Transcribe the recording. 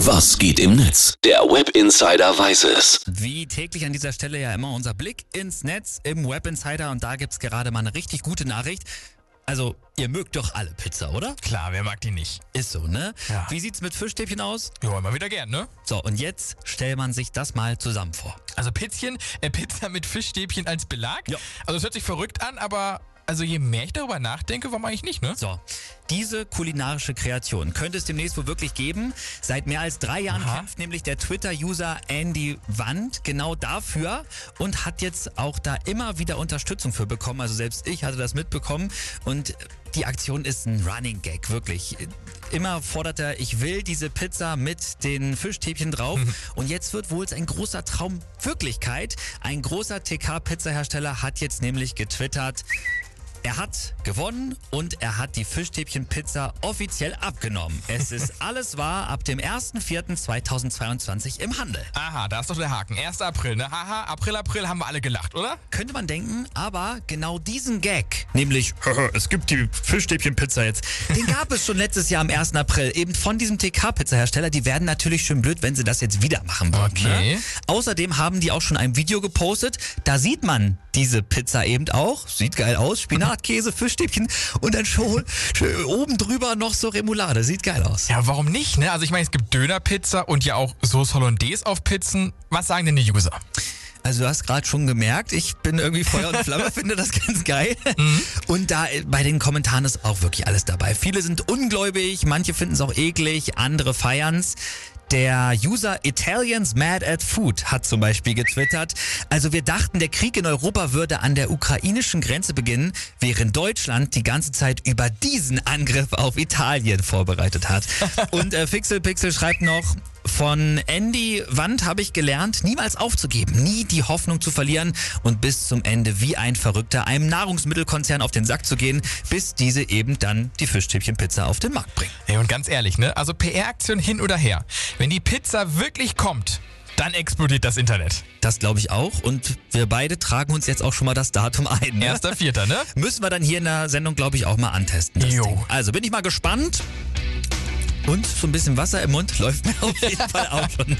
Was geht im Netz? Der Web Insider weiß es. Wie täglich an dieser Stelle ja immer unser Blick ins Netz im Web Insider und da gibt's gerade mal eine richtig gute Nachricht. Also, ihr mögt doch alle Pizza, oder? Klar, wer mag die nicht? Ist so, ne? Ja. Wie sieht's mit Fischstäbchen aus? Ja, immer wieder gern, ne? So, und jetzt stellt man sich das mal zusammen vor. Also Pizzchen, äh, Pizza mit Fischstäbchen als Belag? Ja. Also es hört sich verrückt an, aber also je mehr ich darüber nachdenke, warum eigentlich nicht, ne? So, diese kulinarische Kreation könnte es demnächst wohl wirklich geben. Seit mehr als drei Jahren Aha. kämpft nämlich der Twitter-User Andy Wand genau dafür und hat jetzt auch da immer wieder Unterstützung für bekommen. Also selbst ich hatte das mitbekommen und die Aktion ist ein Running Gag, wirklich. Immer fordert er, ich will diese Pizza mit den Fischstäbchen drauf. Und jetzt wird wohl ein großer Traum Wirklichkeit. Ein großer TK-Pizzahersteller hat jetzt nämlich getwittert, er hat gewonnen und er hat die Fischstäbchen-Pizza offiziell abgenommen. Es ist alles wahr ab dem 1.4.2022 im Handel. Aha, da ist doch der Haken. 1. April, ne? Haha, April, April haben wir alle gelacht, oder? Könnte man denken, aber genau diesen Gag, nämlich es gibt die Fischstäbchen-Pizza jetzt, den gab es schon letztes Jahr am 1. April, eben von diesem TK-Pizza-Hersteller. Die werden natürlich schön blöd, wenn sie das jetzt wieder machen würden. Okay. Ne? Außerdem haben die auch schon ein Video gepostet, da sieht man diese Pizza eben auch. Sieht geil aus. Spinat, Käse, Fischstäbchen und dann schon oben drüber noch so Remoulade. Sieht geil aus. Ja, warum nicht, ne? Also ich meine, es gibt Dönerpizza und ja auch Sauce Hollandaise auf Pizzen. Was sagen denn die User? Also du hast gerade schon gemerkt, ich bin irgendwie Feuer und Flamme, finde das ganz geil. Und da äh, bei den Kommentaren ist auch wirklich alles dabei. Viele sind ungläubig, manche finden es auch eklig, andere feiern's. Der User Italians Mad at Food hat zum Beispiel getwittert, also wir dachten, der Krieg in Europa würde an der ukrainischen Grenze beginnen, während Deutschland die ganze Zeit über diesen Angriff auf Italien vorbereitet hat. Und äh, Fixel Pixel schreibt noch, von Andy Wand habe ich gelernt, niemals aufzugeben, nie die Hoffnung zu verlieren und bis zum Ende wie ein Verrückter einem Nahrungsmittelkonzern auf den Sack zu gehen, bis diese eben dann die Fischstäbchenpizza auf den Markt bringen. Ey, und ganz ehrlich, ne? Also PR-Aktion hin oder her. Wenn die Pizza wirklich kommt, dann explodiert das Internet. Das glaube ich auch und wir beide tragen uns jetzt auch schon mal das Datum ein. Ne? 1.4., ne? Müssen wir dann hier in der Sendung, glaube ich, auch mal antesten. Also bin ich mal gespannt. Und so ein bisschen Wasser im Mund läuft mir auf jeden Fall auch schon.